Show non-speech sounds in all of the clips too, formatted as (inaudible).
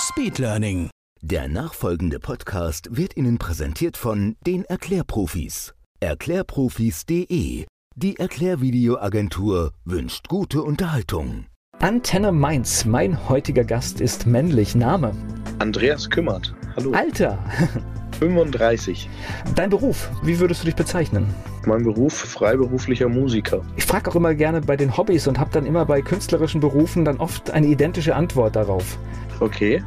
Speedlearning. Der nachfolgende Podcast wird Ihnen präsentiert von den Erklärprofis. Erklärprofis.de. Die Erklärvideoagentur wünscht gute Unterhaltung. Antenne Mainz. Mein heutiger Gast ist männlich. Name? Andreas Kümmert. Hallo. Alter. 35. Dein Beruf. Wie würdest du dich bezeichnen? Mein Beruf freiberuflicher Musiker. Ich frage auch immer gerne bei den Hobbys und habe dann immer bei künstlerischen Berufen dann oft eine identische Antwort darauf. Okay.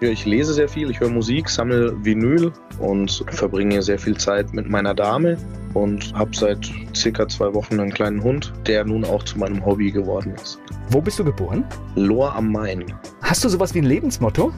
Ja, ich lese sehr viel, ich höre Musik, sammle Vinyl und verbringe sehr viel Zeit mit meiner Dame und habe seit circa zwei Wochen einen kleinen Hund, der nun auch zu meinem Hobby geworden ist. Wo bist du geboren? Lohr am Main. Hast du sowas wie ein Lebensmotto?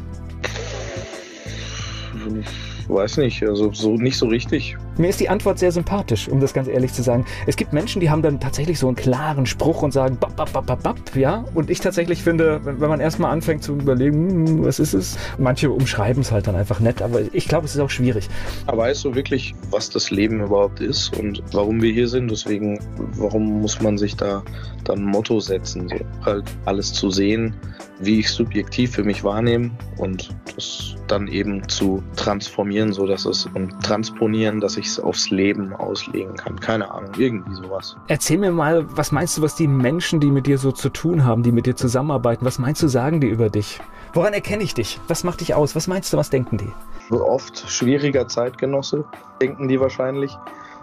Weiß nicht, also so nicht so richtig. Mir ist die Antwort sehr sympathisch, um das ganz ehrlich zu sagen. Es gibt Menschen, die haben dann tatsächlich so einen klaren Spruch und sagen, bap, bap, bap, bap, bap, ja. Und ich tatsächlich finde, wenn, man erstmal anfängt zu überlegen, hm, was ist es? Manche umschreiben es halt dann einfach nett, aber ich glaube, es ist auch schwierig. Aber weißt du wirklich, was das Leben überhaupt ist und warum wir hier sind? Deswegen, warum muss man sich da dann ein Motto setzen? So, halt alles zu sehen, wie ich subjektiv für mich wahrnehme und das dann eben zu transformieren, so dass es und transponieren, dass ich es aufs Leben auslegen kann. Keine Ahnung, irgendwie sowas. Erzähl mir mal, was meinst du, was die Menschen, die mit dir so zu tun haben, die mit dir zusammenarbeiten, was meinst du, sagen die über dich? Woran erkenne ich dich? Was macht dich aus? Was meinst du, was denken die? Oft schwieriger Zeitgenosse, denken die wahrscheinlich.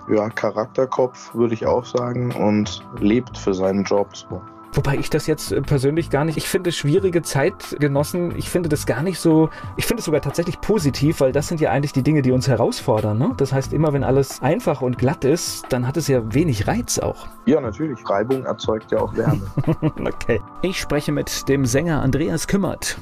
Ja, Charakterkopf würde ich auch sagen und lebt für seinen Job so. Wobei ich das jetzt äh, persönlich gar nicht, ich finde schwierige Zeitgenossen, ich finde das gar nicht so, ich finde es sogar tatsächlich positiv, weil das sind ja eigentlich die Dinge, die uns herausfordern. Ne? Das heißt, immer wenn alles einfach und glatt ist, dann hat es ja wenig Reiz auch. Ja, natürlich. Reibung erzeugt ja auch Wärme. (laughs) okay. Ich spreche mit dem Sänger Andreas Kümmert.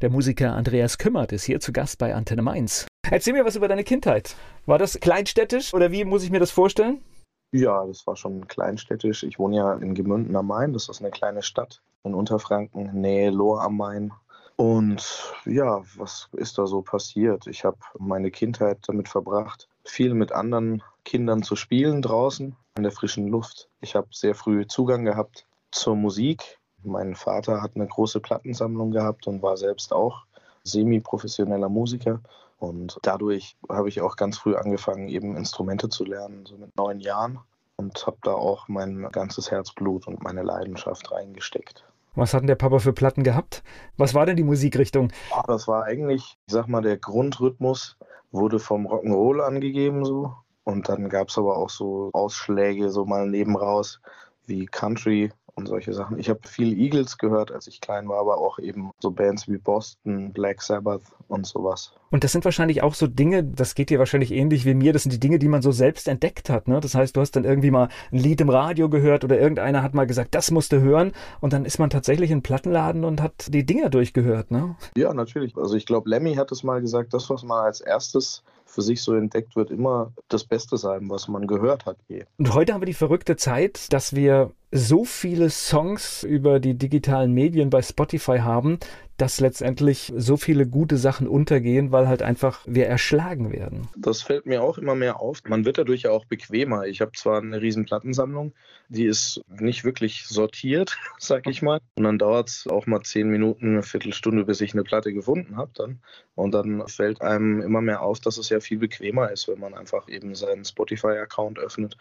Der Musiker Andreas Kümmert ist hier zu Gast bei Antenne Mainz. Erzähl mir was über deine Kindheit. War das kleinstädtisch oder wie muss ich mir das vorstellen? Ja, das war schon kleinstädtisch. Ich wohne ja in Gemünden am Main. Das ist eine kleine Stadt in Unterfranken, Nähe Lohr am Main. Und ja, was ist da so passiert? Ich habe meine Kindheit damit verbracht, viel mit anderen Kindern zu spielen draußen in der frischen Luft. Ich habe sehr früh Zugang gehabt zur Musik. Mein Vater hat eine große Plattensammlung gehabt und war selbst auch semi-professioneller Musiker. Und dadurch habe ich auch ganz früh angefangen, eben Instrumente zu lernen, so mit neun Jahren. Und habe da auch mein ganzes Herzblut und meine Leidenschaft reingesteckt. Was hat denn der Papa für Platten gehabt? Was war denn die Musikrichtung? Ja, das war eigentlich, ich sag mal, der Grundrhythmus wurde vom Rock'n'Roll angegeben so. Und dann gab es aber auch so Ausschläge, so mal nebenraus, wie Country und solche Sachen. Ich habe viel Eagles gehört, als ich klein war, aber auch eben so Bands wie Boston, Black Sabbath und sowas. Und das sind wahrscheinlich auch so Dinge, das geht dir wahrscheinlich ähnlich wie mir, das sind die Dinge, die man so selbst entdeckt hat. Ne? Das heißt, du hast dann irgendwie mal ein Lied im Radio gehört oder irgendeiner hat mal gesagt, das musst du hören und dann ist man tatsächlich in den Plattenladen und hat die Dinger durchgehört. Ne? Ja, natürlich. Also ich glaube, Lemmy hat es mal gesagt, das, was man als erstes für sich so entdeckt, wird immer das Beste sein, was man gehört hat. Je. Und heute haben wir die verrückte Zeit, dass wir so viele Songs über die digitalen Medien bei Spotify haben, dass letztendlich so viele gute Sachen untergehen, weil halt einfach wir erschlagen werden. Das fällt mir auch immer mehr auf. Man wird dadurch ja auch bequemer. Ich habe zwar eine riesen Plattensammlung, die ist nicht wirklich sortiert, (laughs) sag ich mal. Und dann dauert es auch mal zehn Minuten, eine Viertelstunde, bis ich eine Platte gefunden habe dann. Und dann fällt einem immer mehr auf, dass es ja viel bequemer ist, wenn man einfach eben seinen Spotify-Account öffnet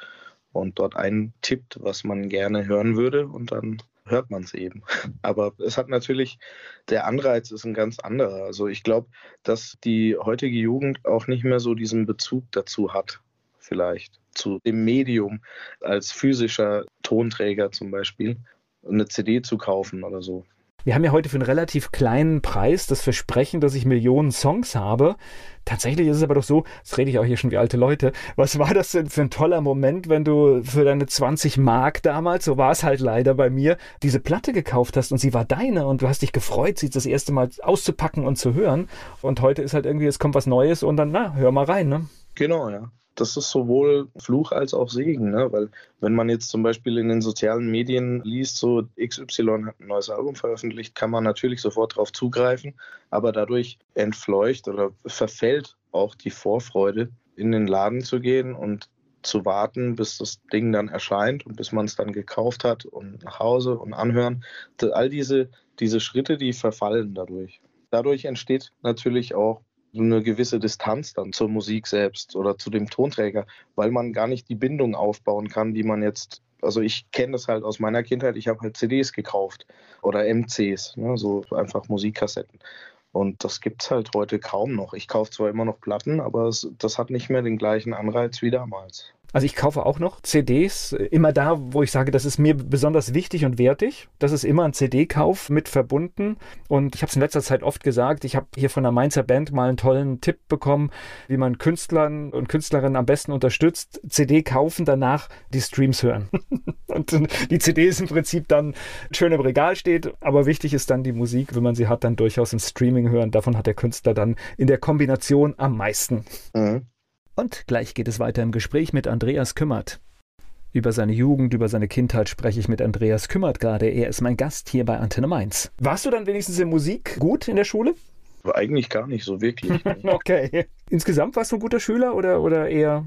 und dort eintippt, was man gerne hören würde und dann hört man es eben. (laughs) Aber es hat natürlich, der Anreiz ist ein ganz anderer. Also ich glaube, dass die heutige Jugend auch nicht mehr so diesen Bezug dazu hat, vielleicht zu dem Medium als physischer Tonträger zum Beispiel, eine CD zu kaufen oder so. Wir haben ja heute für einen relativ kleinen Preis das Versprechen, dass ich Millionen Songs habe. Tatsächlich ist es aber doch so, das rede ich auch hier schon wie alte Leute, was war das denn für ein toller Moment, wenn du für deine 20 Mark damals, so war es halt leider bei mir, diese Platte gekauft hast und sie war deine und du hast dich gefreut, sie das erste Mal auszupacken und zu hören. Und heute ist halt irgendwie, es kommt was Neues und dann, na, hör mal rein, ne? Genau, ja das ist sowohl Fluch als auch Segen, ne? weil wenn man jetzt zum Beispiel in den sozialen Medien liest, so XY hat ein neues Album veröffentlicht, kann man natürlich sofort darauf zugreifen, aber dadurch entfleucht oder verfällt auch die Vorfreude, in den Laden zu gehen und zu warten, bis das Ding dann erscheint und bis man es dann gekauft hat und nach Hause und anhören. All diese, diese Schritte, die verfallen dadurch. Dadurch entsteht natürlich auch eine gewisse Distanz dann zur Musik selbst oder zu dem Tonträger, weil man gar nicht die Bindung aufbauen kann, die man jetzt, also ich kenne das halt aus meiner Kindheit, ich habe halt CDs gekauft oder MCs, ne, so einfach Musikkassetten. Und das gibt es halt heute kaum noch. Ich kaufe zwar immer noch Platten, aber es, das hat nicht mehr den gleichen Anreiz wie damals. Also ich kaufe auch noch CDs, immer da, wo ich sage, das ist mir besonders wichtig und wertig. Das ist immer ein CD-Kauf mit verbunden. Und ich habe es in letzter Zeit oft gesagt, ich habe hier von der Mainzer Band mal einen tollen Tipp bekommen, wie man Künstlern und Künstlerinnen am besten unterstützt. CD kaufen, danach die Streams hören. (laughs) und die CD ist im Prinzip dann schön im Regal steht, aber wichtig ist dann die Musik, wenn man sie hat, dann durchaus im Streaming hören. Davon hat der Künstler dann in der Kombination am meisten. Mhm. Und gleich geht es weiter im Gespräch mit Andreas Kümmert. Über seine Jugend, über seine Kindheit spreche ich mit Andreas Kümmert gerade. Er ist mein Gast hier bei Antenne Mainz. Warst du dann wenigstens in Musik gut in der Schule? Eigentlich gar nicht so wirklich. (laughs) okay. Insgesamt warst du ein guter Schüler oder, oder eher?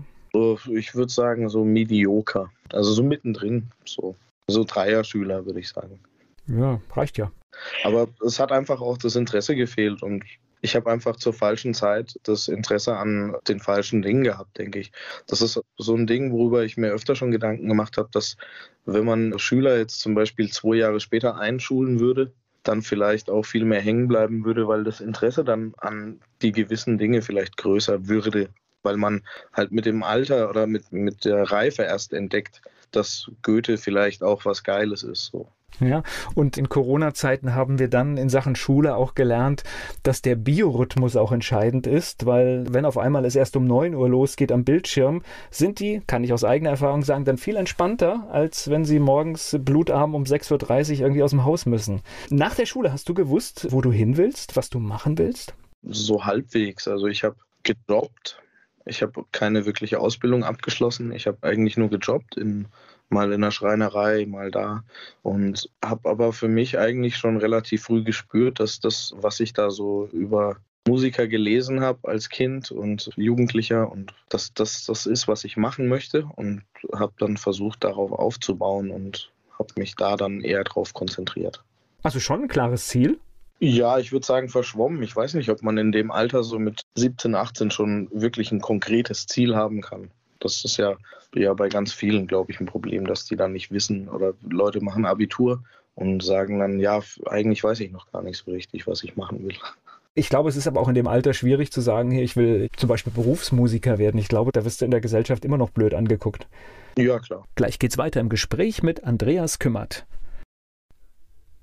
Ich würde sagen, so medioker. Also so mittendrin. So, so Dreier-Schüler, würde ich sagen. Ja, reicht ja. Aber es hat einfach auch das Interesse gefehlt und ich habe einfach zur falschen Zeit das Interesse an den falschen Dingen gehabt, denke ich. Das ist so ein Ding, worüber ich mir öfter schon Gedanken gemacht habe, dass wenn man Schüler jetzt zum Beispiel zwei Jahre später einschulen würde, dann vielleicht auch viel mehr hängen bleiben würde, weil das Interesse dann an die gewissen Dinge vielleicht größer würde, weil man halt mit dem Alter oder mit, mit der Reife erst entdeckt, dass Goethe vielleicht auch was Geiles ist. So. Ja, und in Corona-Zeiten haben wir dann in Sachen Schule auch gelernt, dass der Biorhythmus auch entscheidend ist, weil wenn auf einmal es erst um 9 Uhr losgeht am Bildschirm, sind die, kann ich aus eigener Erfahrung sagen, dann viel entspannter, als wenn sie morgens blutarm um 6.30 Uhr irgendwie aus dem Haus müssen. Nach der Schule hast du gewusst, wo du hin willst, was du machen willst? So halbwegs. Also ich habe gedroppt. Ich habe keine wirkliche Ausbildung abgeschlossen. Ich habe eigentlich nur gejobbt in mal in der Schreinerei, mal da. Und habe aber für mich eigentlich schon relativ früh gespürt, dass das, was ich da so über Musiker gelesen habe als Kind und Jugendlicher und dass das das ist, was ich machen möchte und habe dann versucht, darauf aufzubauen und habe mich da dann eher drauf konzentriert. Also schon ein klares Ziel? Ja, ich würde sagen verschwommen. Ich weiß nicht, ob man in dem Alter so mit 17, 18 schon wirklich ein konkretes Ziel haben kann. Das ist ja, ja bei ganz vielen, glaube ich, ein Problem, dass die dann nicht wissen oder Leute machen Abitur und sagen dann, ja, eigentlich weiß ich noch gar nicht so richtig, was ich machen will. Ich glaube, es ist aber auch in dem Alter schwierig zu sagen, hier, ich will zum Beispiel Berufsmusiker werden. Ich glaube, da wirst du in der Gesellschaft immer noch blöd angeguckt. Ja, klar. Gleich geht's weiter im Gespräch mit Andreas Kümmert.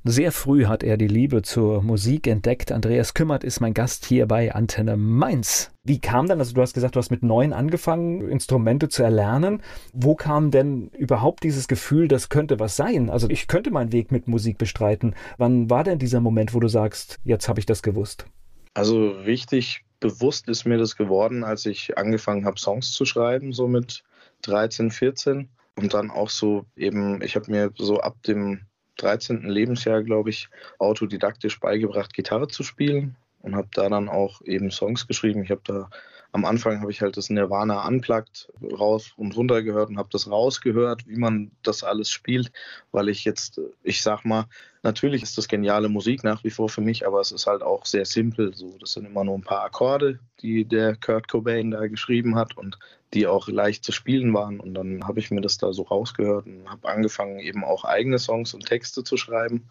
Sehr früh hat er die Liebe zur Musik entdeckt. Andreas Kümmert ist mein Gast hier bei Antenne Mainz. Wie kam dann, also du hast gesagt, du hast mit neun angefangen, Instrumente zu erlernen. Wo kam denn überhaupt dieses Gefühl, das könnte was sein? Also ich könnte meinen Weg mit Musik bestreiten. Wann war denn dieser Moment, wo du sagst, jetzt habe ich das gewusst? Also richtig bewusst ist mir das geworden, als ich angefangen habe, Songs zu schreiben, so mit 13, 14. Und dann auch so eben, ich habe mir so ab dem 13. Lebensjahr, glaube ich, autodidaktisch beigebracht, Gitarre zu spielen und habe da dann auch eben Songs geschrieben. Ich habe da am Anfang habe ich halt das Nirvana unplugged raus und runter gehört und habe das rausgehört, wie man das alles spielt, weil ich jetzt, ich sag mal, natürlich ist das geniale Musik nach wie vor für mich, aber es ist halt auch sehr simpel. So, das sind immer nur ein paar Akkorde, die der Kurt Cobain da geschrieben hat und die auch leicht zu spielen waren. Und dann habe ich mir das da so rausgehört und habe angefangen, eben auch eigene Songs und Texte zu schreiben.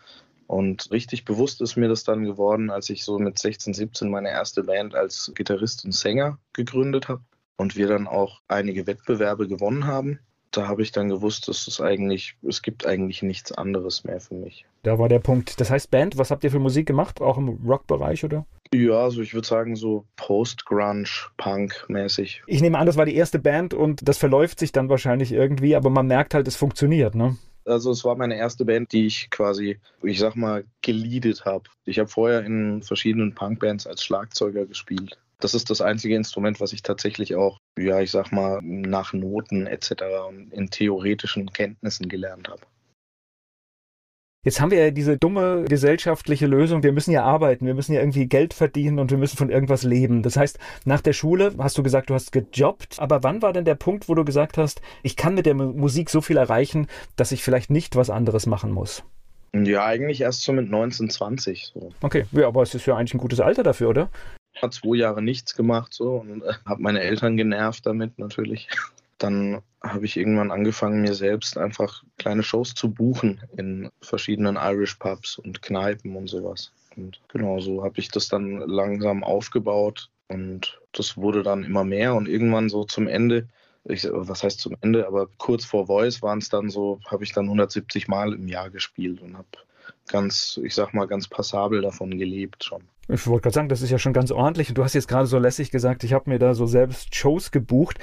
Und richtig bewusst ist mir das dann geworden, als ich so mit 16, 17 meine erste Band als Gitarrist und Sänger gegründet habe und wir dann auch einige Wettbewerbe gewonnen haben. da habe ich dann gewusst, dass es eigentlich, es gibt eigentlich nichts anderes mehr für mich. Da war der Punkt. Das heißt, Band, was habt ihr für Musik gemacht? Auch im Rock-Bereich, oder? Ja, also ich würde sagen so Post-Grunge, Punk-mäßig. Ich nehme an, das war die erste Band und das verläuft sich dann wahrscheinlich irgendwie, aber man merkt halt, es funktioniert, ne? Also es war meine erste Band, die ich quasi, ich sag mal, geleadet habe. Ich habe vorher in verschiedenen Punkbands als Schlagzeuger gespielt. Das ist das einzige Instrument, was ich tatsächlich auch, ja, ich sag mal, nach Noten etc. und in theoretischen Kenntnissen gelernt habe. Jetzt haben wir ja diese dumme gesellschaftliche Lösung, wir müssen ja arbeiten, wir müssen ja irgendwie Geld verdienen und wir müssen von irgendwas leben. Das heißt, nach der Schule hast du gesagt, du hast gejobbt, aber wann war denn der Punkt, wo du gesagt hast, ich kann mit der Musik so viel erreichen, dass ich vielleicht nicht was anderes machen muss? Ja, eigentlich erst so mit 19, 20. So. Okay, ja, aber es ist ja eigentlich ein gutes Alter dafür, oder? Hat zwei Jahre nichts gemacht so und äh, habe meine Eltern genervt damit natürlich. Dann habe ich irgendwann angefangen, mir selbst einfach kleine Shows zu buchen in verschiedenen Irish Pubs und Kneipen und sowas. Und genau so habe ich das dann langsam aufgebaut und das wurde dann immer mehr und irgendwann so zum Ende, ich, was heißt zum Ende, aber kurz vor Voice waren es dann so, habe ich dann 170 Mal im Jahr gespielt und habe ganz, ich sag mal, ganz passabel davon gelebt schon. Ich wollte gerade sagen, das ist ja schon ganz ordentlich. Und du hast jetzt gerade so lässig gesagt, ich habe mir da so selbst Shows gebucht.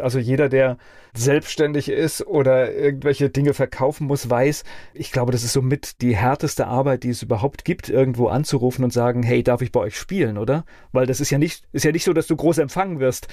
Also jeder, der selbstständig ist oder irgendwelche Dinge verkaufen muss, weiß, ich glaube, das ist somit die härteste Arbeit, die es überhaupt gibt, irgendwo anzurufen und sagen, hey, darf ich bei euch spielen, oder? Weil das ist ja nicht, ist ja nicht so, dass du groß empfangen wirst.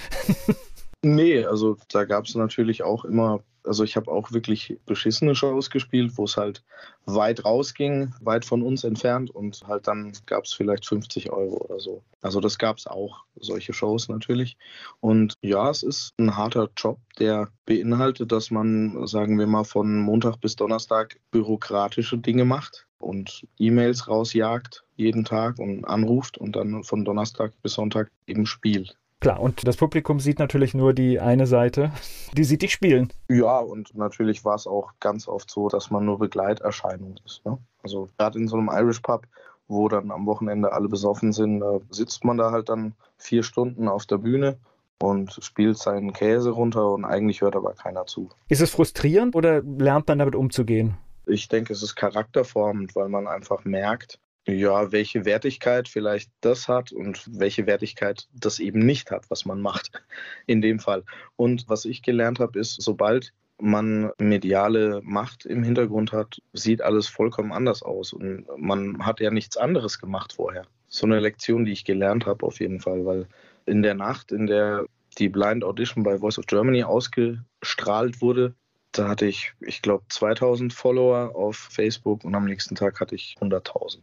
(laughs) nee, also da gab es natürlich auch immer also ich habe auch wirklich beschissene Shows gespielt, wo es halt weit rausging, weit von uns entfernt und halt dann gab es vielleicht 50 Euro oder so. Also das gab es auch, solche Shows natürlich. Und ja, es ist ein harter Job, der beinhaltet, dass man, sagen wir mal, von Montag bis Donnerstag bürokratische Dinge macht und E-Mails rausjagt jeden Tag und anruft und dann von Donnerstag bis Sonntag eben spielt. Klar, und das Publikum sieht natürlich nur die eine Seite, (laughs) die sieht dich spielen. Ja, und natürlich war es auch ganz oft so, dass man nur Begleiterscheinung ist. Ne? Also gerade in so einem Irish Pub, wo dann am Wochenende alle besoffen sind, da sitzt man da halt dann vier Stunden auf der Bühne und spielt seinen Käse runter und eigentlich hört aber keiner zu. Ist es frustrierend oder lernt man damit umzugehen? Ich denke, es ist charakterformend, weil man einfach merkt, ja, welche Wertigkeit vielleicht das hat und welche Wertigkeit das eben nicht hat, was man macht (laughs) in dem Fall. Und was ich gelernt habe, ist, sobald man mediale Macht im Hintergrund hat, sieht alles vollkommen anders aus. Und man hat ja nichts anderes gemacht vorher. So eine Lektion, die ich gelernt habe, auf jeden Fall, weil in der Nacht, in der die Blind Audition bei Voice of Germany ausgestrahlt wurde, da hatte ich, ich glaube, 2000 Follower auf Facebook und am nächsten Tag hatte ich 100.000.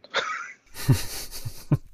(laughs)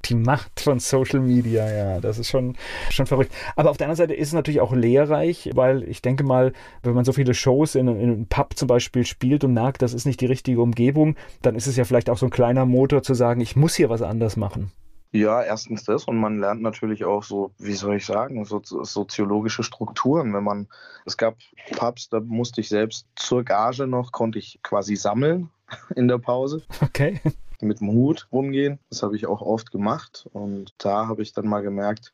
Die Macht von Social Media, ja, das ist schon, schon verrückt. Aber auf der anderen Seite ist es natürlich auch lehrreich, weil ich denke mal, wenn man so viele Shows in, in einem Pub zum Beispiel spielt und merkt, das ist nicht die richtige Umgebung, dann ist es ja vielleicht auch so ein kleiner Motor zu sagen, ich muss hier was anders machen. Ja, erstens das und man lernt natürlich auch so, wie soll ich sagen, so, soziologische Strukturen. Wenn man, es gab Pubs, da musste ich selbst zur Gage noch, konnte ich quasi sammeln (laughs) in der Pause. Okay. Mit dem Hut rumgehen. Das habe ich auch oft gemacht und da habe ich dann mal gemerkt,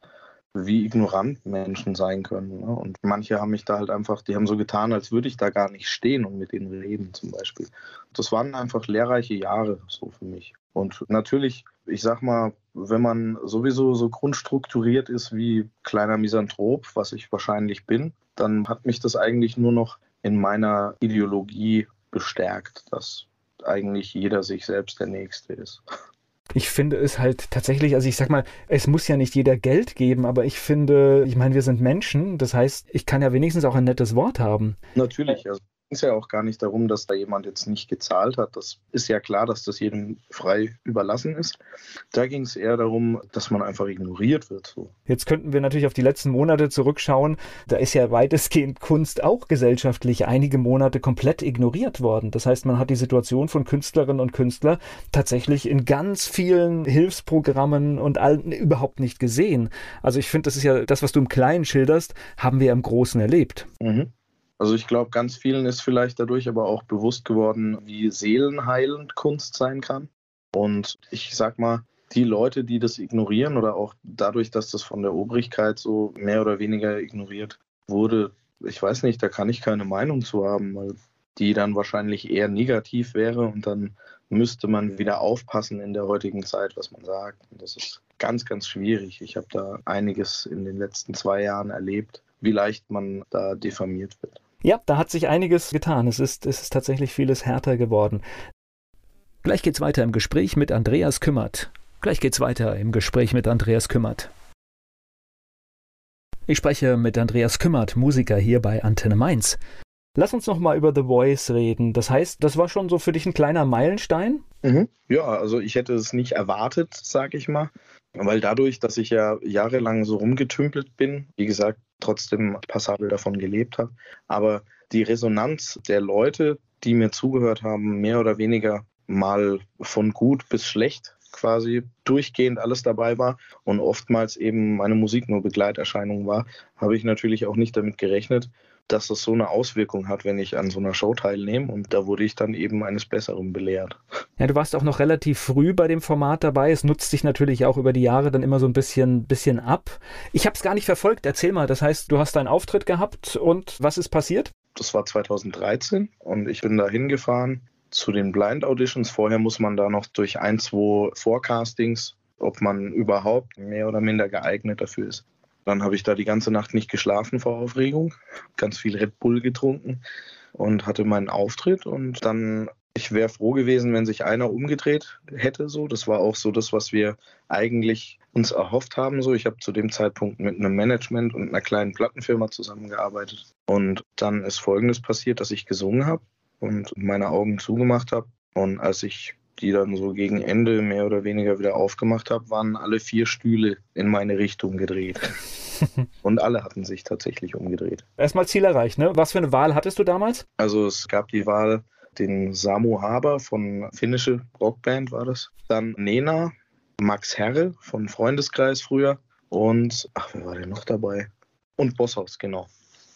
wie ignorant Menschen sein können. Ne? Und manche haben mich da halt einfach, die haben so getan, als würde ich da gar nicht stehen und mit denen reden zum Beispiel. Das waren einfach lehrreiche Jahre so für mich. Und natürlich, ich sag mal, wenn man sowieso so grundstrukturiert ist wie kleiner Misanthrop, was ich wahrscheinlich bin, dann hat mich das eigentlich nur noch in meiner Ideologie bestärkt, dass eigentlich jeder sich selbst der Nächste ist. Ich finde es halt tatsächlich, also ich sag mal, es muss ja nicht jeder Geld geben, aber ich finde, ich meine, wir sind Menschen, das heißt, ich kann ja wenigstens auch ein nettes Wort haben. Natürlich, also es ja auch gar nicht darum, dass da jemand jetzt nicht gezahlt hat. Das ist ja klar, dass das jedem frei überlassen ist. Da ging es eher darum, dass man einfach ignoriert wird. So. Jetzt könnten wir natürlich auf die letzten Monate zurückschauen. Da ist ja weitestgehend Kunst auch gesellschaftlich einige Monate komplett ignoriert worden. Das heißt, man hat die Situation von Künstlerinnen und Künstlern tatsächlich in ganz vielen Hilfsprogrammen und allen überhaupt nicht gesehen. Also ich finde, das ist ja das, was du im Kleinen schilderst, haben wir im Großen erlebt. Mhm. Also ich glaube, ganz vielen ist vielleicht dadurch aber auch bewusst geworden, wie seelenheilend Kunst sein kann. Und ich sag mal, die Leute, die das ignorieren oder auch dadurch, dass das von der Obrigkeit so mehr oder weniger ignoriert wurde, ich weiß nicht, da kann ich keine Meinung zu haben, weil die dann wahrscheinlich eher negativ wäre und dann müsste man wieder aufpassen in der heutigen Zeit, was man sagt. Und das ist ganz, ganz schwierig. Ich habe da einiges in den letzten zwei Jahren erlebt, wie leicht man da diffamiert wird. Ja, da hat sich einiges getan. Es ist, es ist tatsächlich vieles härter geworden. Gleich geht's weiter im Gespräch mit Andreas Kümmert. Gleich geht's weiter im Gespräch mit Andreas Kümmert. Ich spreche mit Andreas Kümmert, Musiker hier bei Antenne Mainz. Lass uns noch mal über The Voice reden. Das heißt, das war schon so für dich ein kleiner Meilenstein? Mhm. Ja, also ich hätte es nicht erwartet, sag ich mal, weil dadurch, dass ich ja jahrelang so rumgetümpelt bin, wie gesagt, trotzdem passabel davon gelebt habe, aber die Resonanz der Leute, die mir zugehört haben, mehr oder weniger mal von gut bis schlecht quasi durchgehend alles dabei war und oftmals eben meine Musik nur Begleiterscheinung war, habe ich natürlich auch nicht damit gerechnet, dass das so eine Auswirkung hat, wenn ich an so einer Show teilnehme. Und da wurde ich dann eben eines Besseren belehrt. Ja, du warst auch noch relativ früh bei dem Format dabei. Es nutzt sich natürlich auch über die Jahre dann immer so ein bisschen, bisschen ab. Ich habe es gar nicht verfolgt. Erzähl mal. Das heißt, du hast deinen Auftritt gehabt und was ist passiert? Das war 2013 und ich bin da hingefahren zu den Blind Auditions. Vorher muss man da noch durch ein, zwei Forecastings, ob man überhaupt mehr oder minder geeignet dafür ist. Dann habe ich da die ganze Nacht nicht geschlafen vor Aufregung, ganz viel Red Bull getrunken und hatte meinen Auftritt und dann ich wäre froh gewesen, wenn sich einer umgedreht hätte. So, das war auch so das, was wir eigentlich uns erhofft haben. So, ich habe zu dem Zeitpunkt mit einem Management und einer kleinen Plattenfirma zusammengearbeitet. Und dann ist Folgendes passiert, dass ich gesungen habe und meine Augen zugemacht habe. Und als ich die dann so gegen Ende mehr oder weniger wieder aufgemacht habe, waren alle vier Stühle in meine Richtung gedreht. (laughs) und alle hatten sich tatsächlich umgedreht. Erstmal Ziel erreicht, ne? Was für eine Wahl hattest du damals? Also es gab die Wahl, den Samu Haber von finnische Rockband war das. Dann Nena, Max Herre von Freundeskreis früher und ach, wer war denn noch dabei? Und Bosshaus, genau.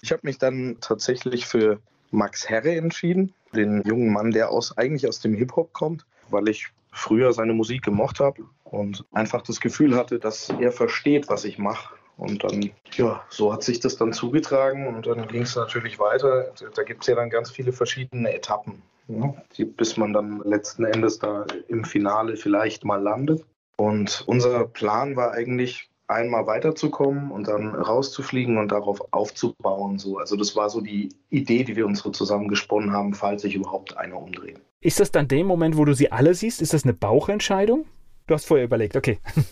Ich habe mich dann tatsächlich für Max Herre entschieden, den jungen Mann, der aus, eigentlich aus dem Hip-Hop kommt, weil ich früher seine Musik gemocht habe und einfach das Gefühl hatte, dass er versteht, was ich mache. Und dann, ja, so hat sich das dann zugetragen und dann ging es natürlich weiter. Da gibt es ja dann ganz viele verschiedene Etappen, ja, die, bis man dann letzten Endes da im Finale vielleicht mal landet. Und unser Plan war eigentlich, einmal weiterzukommen und dann rauszufliegen und darauf aufzubauen. So. Also das war so die Idee, die wir uns so zusammengesponnen haben, falls sich überhaupt einer umdreht. Ist das dann der Moment, wo du sie alle siehst? Ist das eine Bauchentscheidung? Du hast vorher überlegt, okay. (laughs)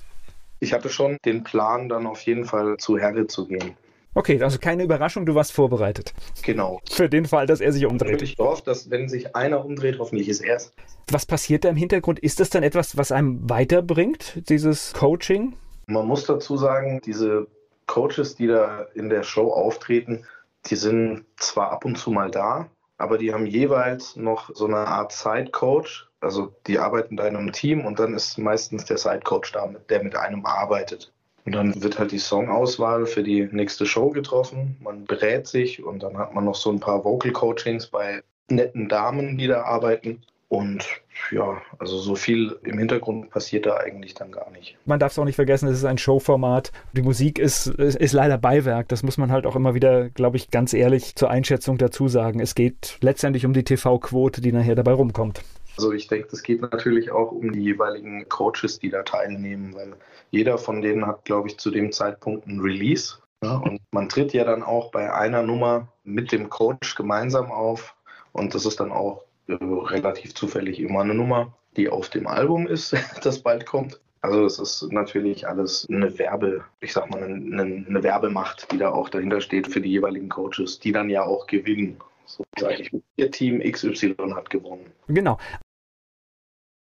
Ich hatte schon den Plan, dann auf jeden Fall zu Herre zu gehen. Okay, also keine Überraschung, du warst vorbereitet. Genau. Für den Fall, dass er sich umdreht. Ich hoffe, dass wenn sich einer umdreht, hoffentlich ist er es. Was passiert da im Hintergrund? Ist das dann etwas, was einem weiterbringt, dieses Coaching? Man muss dazu sagen, diese Coaches, die da in der Show auftreten, die sind zwar ab und zu mal da, aber die haben jeweils noch so eine Art Side-Coach. Also die arbeiten da in einem Team und dann ist meistens der Side-Coach da, der mit einem arbeitet. Und dann wird halt die Songauswahl für die nächste Show getroffen. Man berät sich und dann hat man noch so ein paar Vocal-Coachings bei netten Damen, die da arbeiten. Und ja, also so viel im Hintergrund passiert da eigentlich dann gar nicht. Man darf es auch nicht vergessen, es ist ein Showformat. Die Musik ist, ist, ist leider Beiwerk. Das muss man halt auch immer wieder, glaube ich, ganz ehrlich zur Einschätzung dazu sagen. Es geht letztendlich um die TV-Quote, die nachher dabei rumkommt. Also ich denke, es geht natürlich auch um die jeweiligen Coaches, die da teilnehmen, weil jeder von denen hat, glaube ich, zu dem Zeitpunkt ein Release. Ja, und man tritt ja dann auch bei einer Nummer mit dem Coach gemeinsam auf. Und das ist dann auch relativ zufällig immer eine Nummer, die auf dem Album ist, (laughs) das bald kommt. Also es ist natürlich alles eine Werbe, ich sag mal, eine, eine Werbemacht, die da auch dahinter steht für die jeweiligen Coaches, die dann ja auch gewinnen. So sage ich, ihr Team XY hat gewonnen. Genau.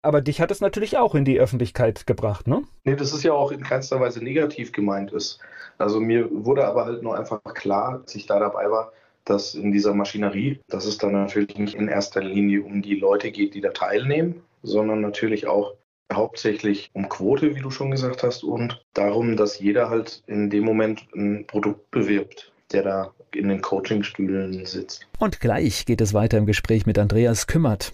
Aber dich hat es natürlich auch in die Öffentlichkeit gebracht, ne? Nee, das ist ja auch in keinster Weise negativ gemeint ist. Also mir wurde aber halt nur einfach klar, als ich da dabei war, dass in dieser Maschinerie, dass es dann natürlich nicht in erster Linie um die Leute geht, die da teilnehmen, sondern natürlich auch hauptsächlich um Quote, wie du schon gesagt hast, und darum, dass jeder halt in dem Moment ein Produkt bewirbt, der da in den Coachingstühlen sitzt. Und gleich geht es weiter im Gespräch mit Andreas Kümmert.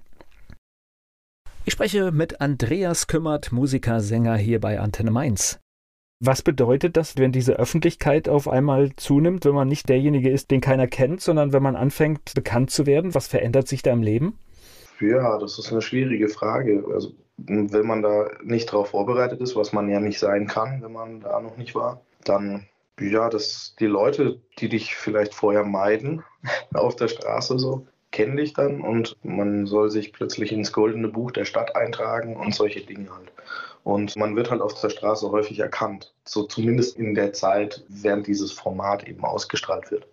Ich spreche mit Andreas Kümmert, Musiker, Sänger hier bei Antenne Mainz. Was bedeutet das, wenn diese Öffentlichkeit auf einmal zunimmt, wenn man nicht derjenige ist, den keiner kennt, sondern wenn man anfängt, bekannt zu werden? Was verändert sich da im Leben? Ja, das ist eine schwierige Frage. Also, wenn man da nicht darauf vorbereitet ist, was man ja nicht sein kann, wenn man da noch nicht war, dann ja, dass die Leute, die dich vielleicht vorher meiden (laughs) auf der Straße so, kennen dich dann und man soll sich plötzlich ins goldene Buch der Stadt eintragen und solche Dinge halt. Und man wird halt auf der Straße häufig erkannt. So zumindest in der Zeit, während dieses Format eben ausgestrahlt wird.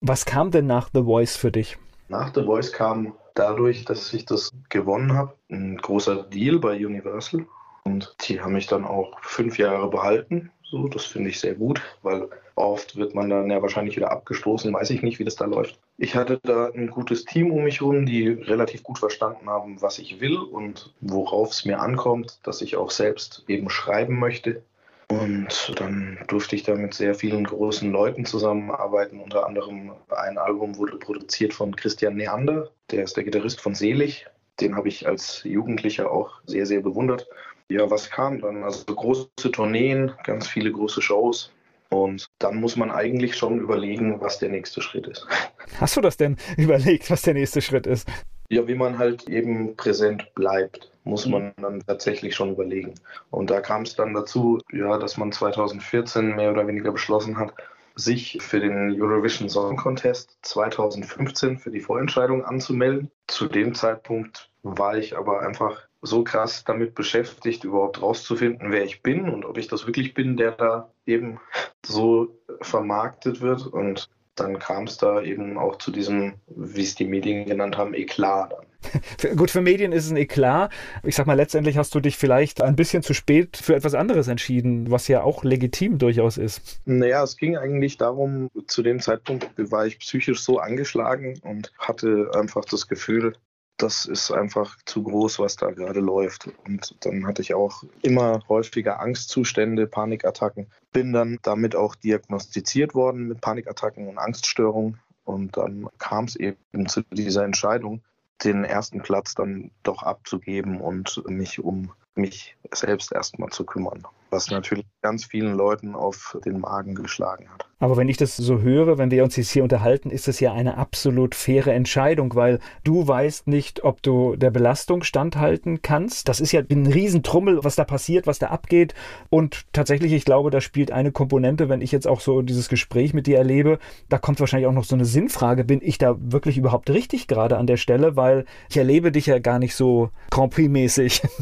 Was kam denn nach The Voice für dich? Nach The Voice kam dadurch, dass ich das gewonnen habe, ein großer Deal bei Universal. Und die haben mich dann auch fünf Jahre behalten. So, das finde ich sehr gut, weil oft wird man dann ja wahrscheinlich wieder abgestoßen. Weiß ich nicht, wie das da läuft. Ich hatte da ein gutes Team um mich herum, die relativ gut verstanden haben, was ich will und worauf es mir ankommt, dass ich auch selbst eben schreiben möchte. Und dann durfte ich da mit sehr vielen großen Leuten zusammenarbeiten. Unter anderem ein Album wurde produziert von Christian Neander, der ist der Gitarrist von Selig. Den habe ich als Jugendlicher auch sehr, sehr bewundert. Ja, was kam dann? Also große Tourneen, ganz viele große Shows. Und dann muss man eigentlich schon überlegen, was der nächste Schritt ist. Hast du das denn (laughs) überlegt, was der nächste Schritt ist? Ja, wie man halt eben präsent bleibt, muss man dann tatsächlich schon überlegen. Und da kam es dann dazu, ja, dass man 2014 mehr oder weniger beschlossen hat, sich für den Eurovision Song Contest 2015 für die Vorentscheidung anzumelden. Zu dem Zeitpunkt war ich aber einfach so krass damit beschäftigt, überhaupt rauszufinden, wer ich bin und ob ich das wirklich bin, der da eben so vermarktet wird. Und dann kam es da eben auch zu diesem, wie es die Medien genannt haben, Eklat dann. Gut, für Medien ist es ein Eklat. Ich sag mal, letztendlich hast du dich vielleicht ein bisschen zu spät für etwas anderes entschieden, was ja auch legitim durchaus ist. Naja, es ging eigentlich darum, zu dem Zeitpunkt war ich psychisch so angeschlagen und hatte einfach das Gefühl, das ist einfach zu groß, was da gerade läuft. Und dann hatte ich auch immer häufiger Angstzustände, Panikattacken. Bin dann damit auch diagnostiziert worden mit Panikattacken und Angststörungen. Und dann kam es eben zu dieser Entscheidung, den ersten Platz dann doch abzugeben und mich um mich selbst erstmal zu kümmern, was natürlich ganz vielen Leuten auf den Magen geschlagen hat. Aber wenn ich das so höre, wenn wir uns jetzt hier unterhalten, ist es ja eine absolut faire Entscheidung, weil du weißt nicht, ob du der Belastung standhalten kannst. Das ist ja ein Riesentrummel, was da passiert, was da abgeht. Und tatsächlich, ich glaube, da spielt eine Komponente, wenn ich jetzt auch so dieses Gespräch mit dir erlebe, da kommt wahrscheinlich auch noch so eine Sinnfrage, bin ich da wirklich überhaupt richtig gerade an der Stelle, weil ich erlebe dich ja gar nicht so Grand Prix-mäßig. (laughs)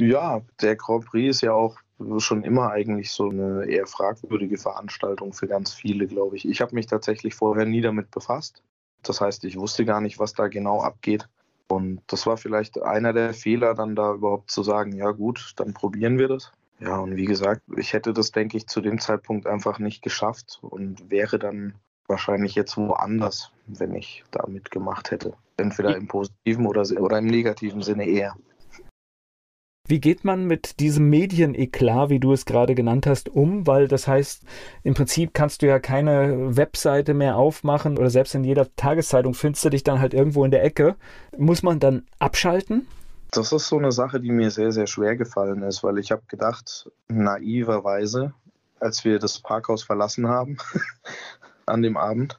Ja, der Grand Prix ist ja auch schon immer eigentlich so eine eher fragwürdige Veranstaltung für ganz viele, glaube ich. Ich habe mich tatsächlich vorher nie damit befasst. Das heißt, ich wusste gar nicht, was da genau abgeht. Und das war vielleicht einer der Fehler, dann da überhaupt zu sagen, ja gut, dann probieren wir das. Ja, und wie gesagt, ich hätte das, denke ich, zu dem Zeitpunkt einfach nicht geschafft und wäre dann wahrscheinlich jetzt woanders, wenn ich da mitgemacht hätte. Entweder im positiven oder, oder im negativen Sinne eher. Wie geht man mit diesem Medieneklat, wie du es gerade genannt hast, um? Weil das heißt, im Prinzip kannst du ja keine Webseite mehr aufmachen oder selbst in jeder Tageszeitung findest du dich dann halt irgendwo in der Ecke. Muss man dann abschalten? Das ist so eine Sache, die mir sehr, sehr schwer gefallen ist, weil ich habe gedacht, naiverweise, als wir das Parkhaus verlassen haben (laughs) an dem Abend,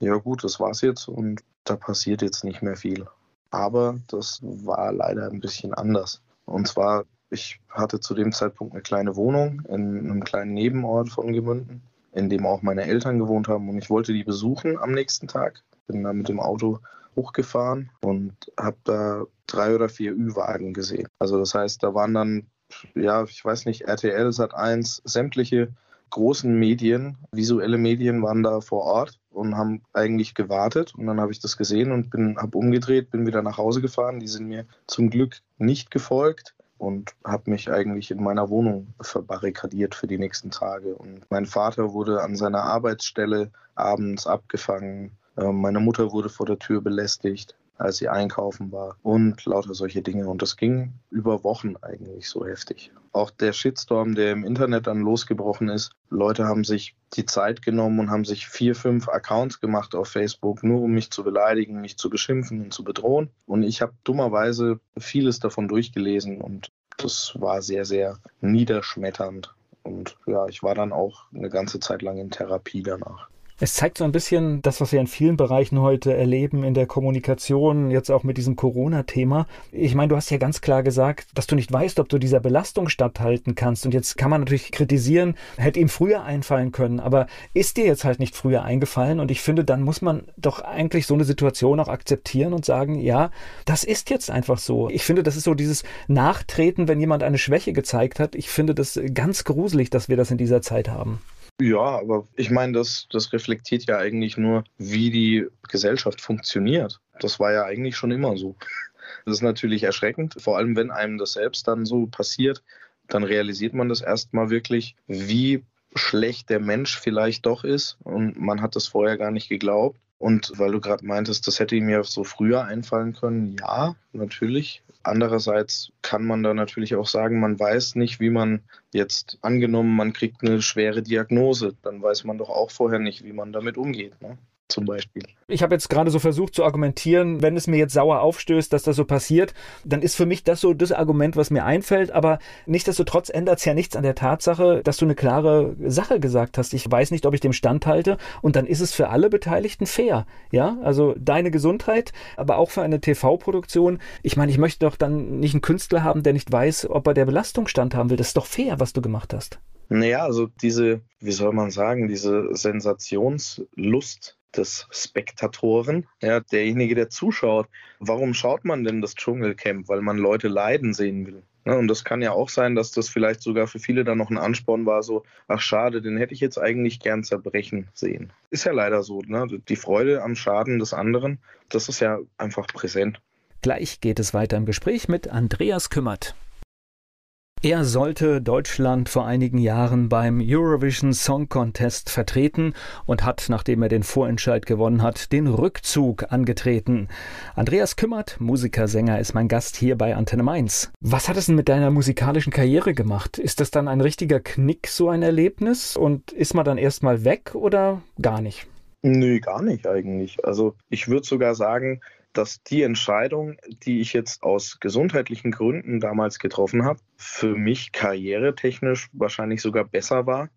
ja gut, das war's jetzt und da passiert jetzt nicht mehr viel. Aber das war leider ein bisschen anders. Und zwar, ich hatte zu dem Zeitpunkt eine kleine Wohnung in einem kleinen Nebenort von Gemünden, in dem auch meine Eltern gewohnt haben. Und ich wollte die besuchen am nächsten Tag. Bin da mit dem Auto hochgefahren und habe da drei oder vier Ü-Wagen gesehen. Also das heißt, da waren dann, ja, ich weiß nicht, RTL, Sat1, sämtliche großen Medien, visuelle Medien waren da vor Ort und haben eigentlich gewartet. Und dann habe ich das gesehen und bin, habe umgedreht, bin wieder nach Hause gefahren. Die sind mir zum Glück nicht gefolgt und habe mich eigentlich in meiner Wohnung verbarrikadiert für die nächsten Tage. Und mein Vater wurde an seiner Arbeitsstelle abends abgefangen. Ähm, meine Mutter wurde vor der Tür belästigt als sie einkaufen war und lauter solche Dinge. Und das ging über Wochen eigentlich so heftig. Auch der Shitstorm, der im Internet dann losgebrochen ist, Leute haben sich die Zeit genommen und haben sich vier, fünf Accounts gemacht auf Facebook, nur um mich zu beleidigen, mich zu beschimpfen und zu bedrohen. Und ich habe dummerweise vieles davon durchgelesen und das war sehr, sehr niederschmetternd. Und ja, ich war dann auch eine ganze Zeit lang in Therapie danach. Es zeigt so ein bisschen das, was wir in vielen Bereichen heute erleben, in der Kommunikation, jetzt auch mit diesem Corona-Thema. Ich meine, du hast ja ganz klar gesagt, dass du nicht weißt, ob du dieser Belastung statthalten kannst. Und jetzt kann man natürlich kritisieren, hätte ihm früher einfallen können, aber ist dir jetzt halt nicht früher eingefallen. Und ich finde, dann muss man doch eigentlich so eine Situation auch akzeptieren und sagen, ja, das ist jetzt einfach so. Ich finde, das ist so dieses Nachtreten, wenn jemand eine Schwäche gezeigt hat. Ich finde das ganz gruselig, dass wir das in dieser Zeit haben. Ja, aber ich meine, das, das reflektiert ja eigentlich nur, wie die Gesellschaft funktioniert. Das war ja eigentlich schon immer so. Das ist natürlich erschreckend, vor allem wenn einem das selbst dann so passiert, dann realisiert man das erstmal wirklich, wie schlecht der Mensch vielleicht doch ist und man hat das vorher gar nicht geglaubt. Und weil du gerade meintest, das hätte ihm ja so früher einfallen können, ja, natürlich. Andererseits kann man da natürlich auch sagen, man weiß nicht, wie man jetzt angenommen, man kriegt eine schwere Diagnose, dann weiß man doch auch vorher nicht, wie man damit umgeht. Ne? Zum Beispiel. Ich habe jetzt gerade so versucht zu argumentieren, wenn es mir jetzt sauer aufstößt, dass das so passiert, dann ist für mich das so das Argument, was mir einfällt. Aber nichtsdestotrotz ändert es ja nichts an der Tatsache, dass du eine klare Sache gesagt hast. Ich weiß nicht, ob ich dem standhalte. Und dann ist es für alle Beteiligten fair. Ja, also deine Gesundheit, aber auch für eine TV-Produktion. Ich meine, ich möchte doch dann nicht einen Künstler haben, der nicht weiß, ob er der Belastung standhaben will. Das ist doch fair, was du gemacht hast. Naja, also diese, wie soll man sagen, diese Sensationslust des Spektatoren, ja, derjenige, der zuschaut. Warum schaut man denn das Dschungelcamp? Weil man Leute leiden sehen will. Ja, und das kann ja auch sein, dass das vielleicht sogar für viele dann noch ein Ansporn war, so, ach schade, den hätte ich jetzt eigentlich gern zerbrechen sehen. Ist ja leider so, ne? Die Freude am Schaden des anderen, das ist ja einfach präsent. Gleich geht es weiter im Gespräch mit Andreas Kümmert. Er sollte Deutschland vor einigen Jahren beim Eurovision Song Contest vertreten und hat, nachdem er den Vorentscheid gewonnen hat, den Rückzug angetreten. Andreas Kümmert, Musiker, Sänger, ist mein Gast hier bei Antenne Mainz. Was hat es denn mit deiner musikalischen Karriere gemacht? Ist das dann ein richtiger Knick, so ein Erlebnis? Und ist man dann erstmal weg oder gar nicht? Nö, gar nicht eigentlich. Also ich würde sogar sagen, dass die Entscheidung, die ich jetzt aus gesundheitlichen Gründen damals getroffen habe, für mich karrieretechnisch wahrscheinlich sogar besser war,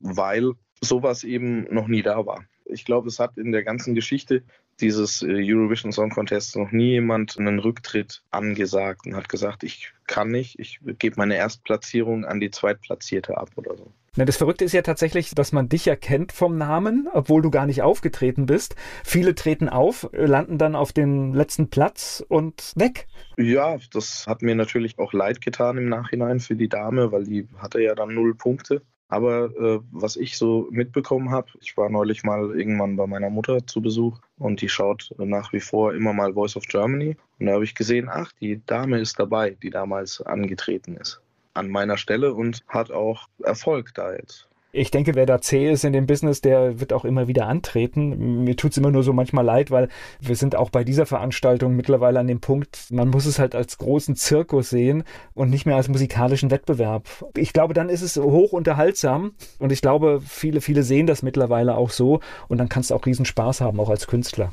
weil sowas eben noch nie da war. Ich glaube, es hat in der ganzen Geschichte dieses äh, Eurovision Song Contest noch nie jemand einen Rücktritt angesagt und hat gesagt, ich kann nicht, ich gebe meine Erstplatzierung an die Zweitplatzierte ab oder so. Na, das Verrückte ist ja tatsächlich, dass man dich ja kennt vom Namen, obwohl du gar nicht aufgetreten bist. Viele treten auf, landen dann auf den letzten Platz und weg. Ja, das hat mir natürlich auch leid getan im Nachhinein für die Dame, weil die hatte ja dann null Punkte. Aber äh, was ich so mitbekommen habe, ich war neulich mal irgendwann bei meiner Mutter zu Besuch und die schaut nach wie vor immer mal Voice of Germany. Und da habe ich gesehen, ach, die Dame ist dabei, die damals angetreten ist. An meiner Stelle und hat auch Erfolg da jetzt. Ich denke, wer da zäh ist in dem Business, der wird auch immer wieder antreten. Mir tut es immer nur so manchmal leid, weil wir sind auch bei dieser Veranstaltung mittlerweile an dem Punkt, man muss es halt als großen Zirkus sehen und nicht mehr als musikalischen Wettbewerb. Ich glaube, dann ist es hoch unterhaltsam und ich glaube, viele, viele sehen das mittlerweile auch so und dann kannst du auch riesen Spaß haben, auch als Künstler.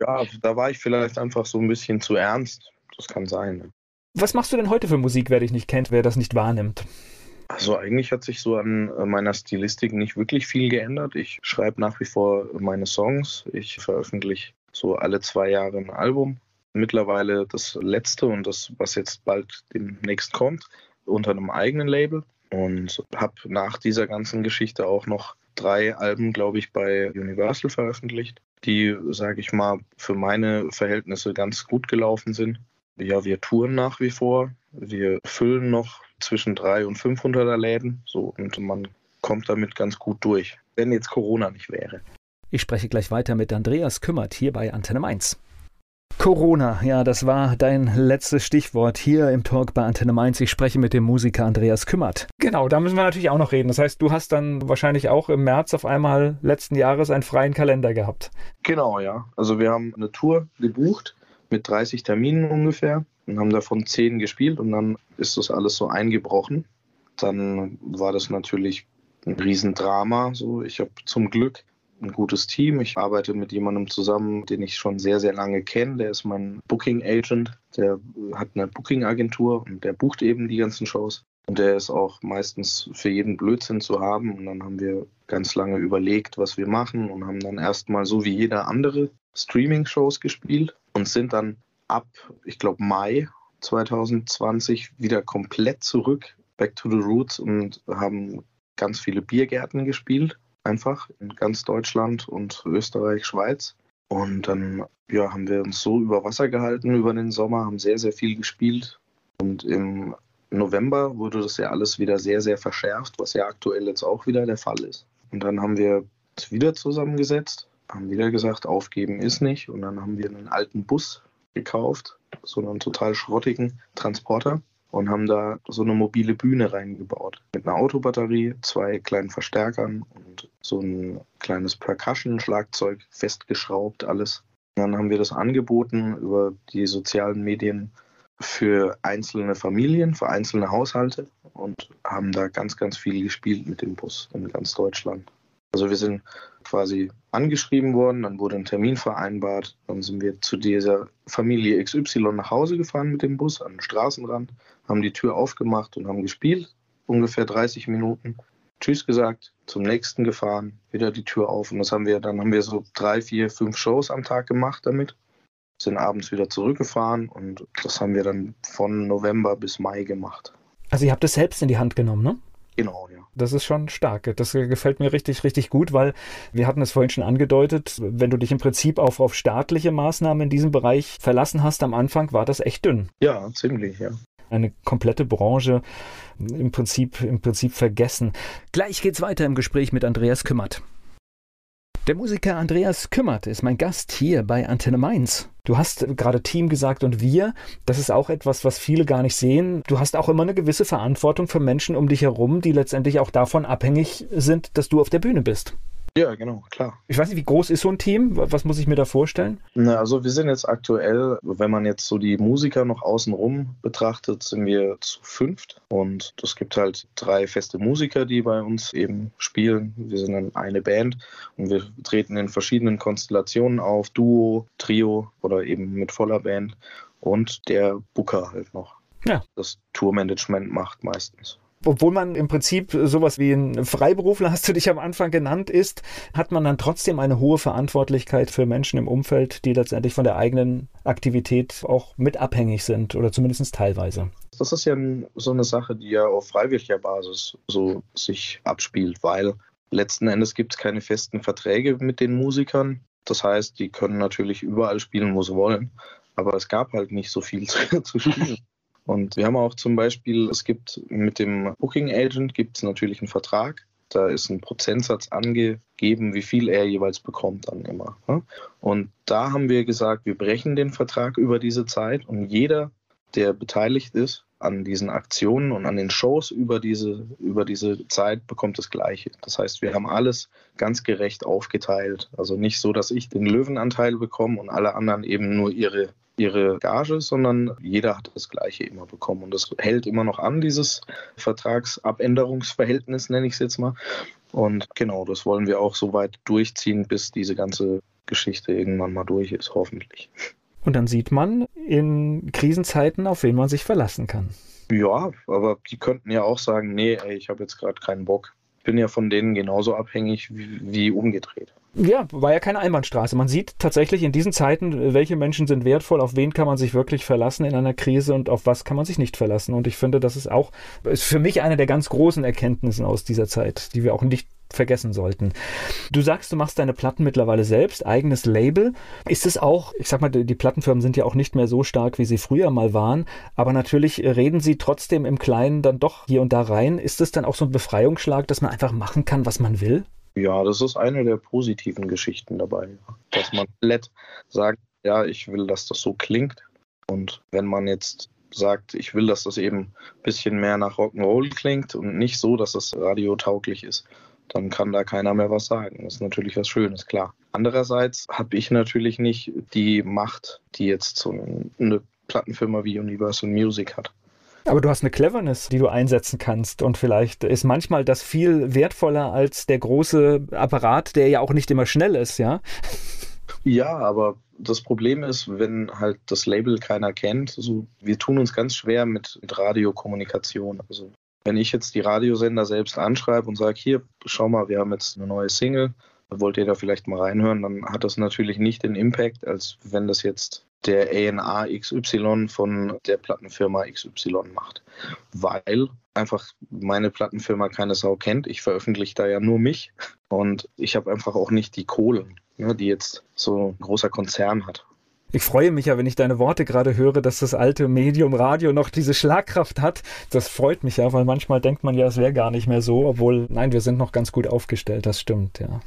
Ja, da war ich vielleicht einfach so ein bisschen zu ernst. Das kann sein. Was machst du denn heute für Musik, wer dich nicht kennt, wer das nicht wahrnimmt? Also eigentlich hat sich so an äh, meiner Stilistik nicht wirklich viel geändert. Ich schreibe nach wie vor meine Songs. Ich veröffentliche so alle zwei Jahre ein Album. Mittlerweile das letzte und das, was jetzt bald demnächst kommt, unter einem eigenen Label. Und habe nach dieser ganzen Geschichte auch noch drei Alben, glaube ich, bei Universal veröffentlicht, die, sage ich mal, für meine Verhältnisse ganz gut gelaufen sind. Ja, wir touren nach wie vor. Wir füllen noch zwischen 300 und 500er Läden. So, und man kommt damit ganz gut durch, wenn jetzt Corona nicht wäre. Ich spreche gleich weiter mit Andreas Kümmert hier bei Antenne Mainz. Corona, ja, das war dein letztes Stichwort hier im Talk bei Antenne Mainz. Ich spreche mit dem Musiker Andreas Kümmert. Genau, da müssen wir natürlich auch noch reden. Das heißt, du hast dann wahrscheinlich auch im März auf einmal letzten Jahres einen freien Kalender gehabt. Genau, ja. Also wir haben eine Tour gebucht mit 30 Terminen ungefähr und haben davon 10 gespielt und dann ist das alles so eingebrochen. Dann war das natürlich ein Riesendrama. So, ich habe zum Glück ein gutes Team. Ich arbeite mit jemandem zusammen, den ich schon sehr, sehr lange kenne. Der ist mein Booking Agent. Der hat eine Booking Agentur und der bucht eben die ganzen Shows. Und der ist auch meistens für jeden Blödsinn zu haben. Und dann haben wir ganz lange überlegt, was wir machen und haben dann erstmal so wie jeder andere Streaming-Shows gespielt und sind dann ab, ich glaube, Mai 2020 wieder komplett zurück, back to the roots und haben ganz viele Biergärten gespielt, einfach in ganz Deutschland und Österreich, Schweiz. Und dann ja, haben wir uns so über Wasser gehalten über den Sommer, haben sehr, sehr viel gespielt. Und im November wurde das ja alles wieder sehr, sehr verschärft, was ja aktuell jetzt auch wieder der Fall ist. Und dann haben wir uns wieder zusammengesetzt, haben wieder gesagt, aufgeben ist nicht. Und dann haben wir einen alten Bus gekauft, so einen total schrottigen Transporter und haben da so eine mobile Bühne reingebaut. Mit einer Autobatterie, zwei kleinen Verstärkern und so ein kleines Percussion-Schlagzeug festgeschraubt, alles. Und dann haben wir das angeboten über die sozialen Medien für einzelne Familien, für einzelne Haushalte und haben da ganz, ganz viel gespielt mit dem Bus in ganz Deutschland. Also wir sind quasi angeschrieben worden, dann wurde ein Termin vereinbart, dann sind wir zu dieser Familie XY nach Hause gefahren mit dem Bus an den Straßenrand, haben die Tür aufgemacht und haben gespielt, ungefähr 30 Minuten. Tschüss gesagt, zum nächsten gefahren, wieder die Tür auf und das haben wir, dann haben wir so drei, vier, fünf Shows am Tag gemacht damit, sind abends wieder zurückgefahren und das haben wir dann von November bis Mai gemacht. Also ihr habt es selbst in die Hand genommen, ne? Genau, ja. Das ist schon stark. Das gefällt mir richtig, richtig gut, weil wir hatten es vorhin schon angedeutet, wenn du dich im Prinzip auch auf staatliche Maßnahmen in diesem Bereich verlassen hast am Anfang, war das echt dünn. Ja, ziemlich, ja. Eine komplette Branche im Prinzip, im Prinzip vergessen. Gleich geht's weiter im Gespräch mit Andreas Kümmert. Der Musiker Andreas Kümmert ist mein Gast hier bei Antenne Mainz. Du hast gerade Team gesagt und wir. Das ist auch etwas, was viele gar nicht sehen. Du hast auch immer eine gewisse Verantwortung für Menschen um dich herum, die letztendlich auch davon abhängig sind, dass du auf der Bühne bist. Ja, genau, klar. Ich weiß nicht, wie groß ist so ein Team? Was muss ich mir da vorstellen? Na, also wir sind jetzt aktuell, wenn man jetzt so die Musiker noch außenrum betrachtet, sind wir zu fünft. Und es gibt halt drei feste Musiker, die bei uns eben spielen. Wir sind dann eine Band und wir treten in verschiedenen Konstellationen auf, Duo, Trio oder eben mit voller Band. Und der Booker halt noch. Ja. Das Tourmanagement macht meistens obwohl man im Prinzip sowas wie ein Freiberufler, hast du dich am Anfang genannt, ist, hat man dann trotzdem eine hohe Verantwortlichkeit für Menschen im Umfeld, die letztendlich von der eigenen Aktivität auch mit abhängig sind oder zumindest teilweise. Das ist ja so eine Sache, die ja auf freiwilliger Basis so sich abspielt, weil letzten Endes gibt es keine festen Verträge mit den Musikern. Das heißt, die können natürlich überall spielen, wo sie wollen. Aber es gab halt nicht so viel (laughs) zu, zu spielen. Und wir haben auch zum Beispiel, es gibt mit dem Booking Agent gibt es natürlich einen Vertrag. Da ist ein Prozentsatz angegeben, wie viel er jeweils bekommt dann immer. Ne? Und da haben wir gesagt, wir brechen den Vertrag über diese Zeit und jeder, der beteiligt ist an diesen Aktionen und an den Shows über diese, über diese Zeit, bekommt das Gleiche. Das heißt, wir haben alles ganz gerecht aufgeteilt. Also nicht so, dass ich den Löwenanteil bekomme und alle anderen eben nur ihre ihre Gage, sondern jeder hat das Gleiche immer bekommen. Und das hält immer noch an, dieses Vertragsabänderungsverhältnis, nenne ich es jetzt mal. Und genau, das wollen wir auch so weit durchziehen, bis diese ganze Geschichte irgendwann mal durch ist, hoffentlich. Und dann sieht man in Krisenzeiten, auf wen man sich verlassen kann. Ja, aber die könnten ja auch sagen, nee, ey, ich habe jetzt gerade keinen Bock. Ich bin ja von denen genauso abhängig wie, wie umgedreht. Ja, war ja keine Einbahnstraße. Man sieht tatsächlich in diesen Zeiten, welche Menschen sind wertvoll, auf wen kann man sich wirklich verlassen in einer Krise und auf was kann man sich nicht verlassen. Und ich finde, das ist auch ist für mich eine der ganz großen Erkenntnisse aus dieser Zeit, die wir auch nicht vergessen sollten. Du sagst, du machst deine Platten mittlerweile selbst, eigenes Label. Ist es auch, ich sag mal, die Plattenfirmen sind ja auch nicht mehr so stark, wie sie früher mal waren, aber natürlich reden sie trotzdem im Kleinen dann doch hier und da rein. Ist es dann auch so ein Befreiungsschlag, dass man einfach machen kann, was man will? Ja, das ist eine der positiven Geschichten dabei, dass man komplett sagt, ja, ich will, dass das so klingt. Und wenn man jetzt sagt, ich will, dass das eben ein bisschen mehr nach Rock'n'Roll klingt und nicht so, dass das radiotauglich ist, dann kann da keiner mehr was sagen. Das ist natürlich was Schönes, klar. Andererseits habe ich natürlich nicht die Macht, die jetzt so eine Plattenfirma wie Universal Music hat. Aber du hast eine Cleverness, die du einsetzen kannst. Und vielleicht ist manchmal das viel wertvoller als der große Apparat, der ja auch nicht immer schnell ist, ja? Ja, aber das Problem ist, wenn halt das Label keiner kennt, also wir tun uns ganz schwer mit, mit Radiokommunikation. Also wenn ich jetzt die Radiosender selbst anschreibe und sage, hier, schau mal, wir haben jetzt eine neue Single, wollt ihr da vielleicht mal reinhören, dann hat das natürlich nicht den Impact, als wenn das jetzt der A&A XY von der Plattenfirma XY macht. Weil einfach meine Plattenfirma keine Sau kennt. Ich veröffentliche da ja nur mich und ich habe einfach auch nicht die Kohlen, ne, die jetzt so ein großer Konzern hat. Ich freue mich ja, wenn ich deine Worte gerade höre, dass das alte Medium Radio noch diese Schlagkraft hat. Das freut mich ja, weil manchmal denkt man ja, es wäre gar nicht mehr so, obwohl, nein, wir sind noch ganz gut aufgestellt, das stimmt, ja.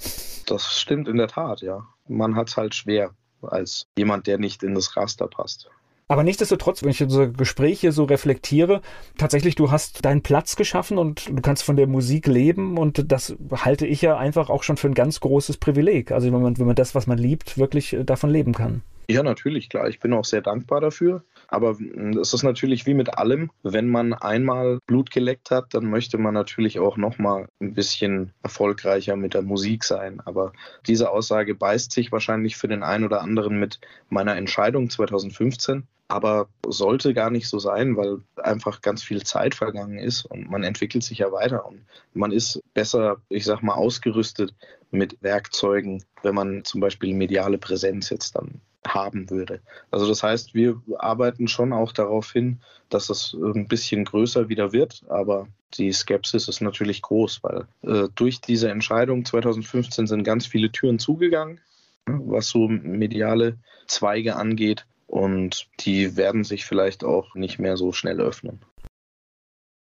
Das stimmt in der Tat, ja. Man hat es halt schwer als jemand, der nicht in das Raster passt. Aber nichtsdestotrotz, wenn ich unsere Gespräche so reflektiere, tatsächlich, du hast deinen Platz geschaffen und du kannst von der Musik leben und das halte ich ja einfach auch schon für ein ganz großes Privileg. Also wenn man, wenn man das, was man liebt, wirklich äh, davon leben kann. Ja, natürlich, klar. Ich bin auch sehr dankbar dafür. Aber hm, es ist natürlich wie mit allem, wenn man einmal Blut geleckt hat, dann möchte man natürlich auch noch mal ein bisschen erfolgreicher mit der Musik sein. Aber diese Aussage beißt sich wahrscheinlich für den einen oder anderen mit meiner Entscheidung 2015 aber sollte gar nicht so sein, weil einfach ganz viel Zeit vergangen ist und man entwickelt sich ja weiter. Und man ist besser, ich sag mal, ausgerüstet mit Werkzeugen, wenn man zum Beispiel mediale Präsenz jetzt dann haben würde. Also das heißt, wir arbeiten schon auch darauf hin, dass es ein bisschen größer wieder wird, aber die Skepsis ist natürlich groß, weil äh, durch diese Entscheidung 2015 sind ganz viele Türen zugegangen, ne, was so mediale Zweige angeht und die werden sich vielleicht auch nicht mehr so schnell öffnen.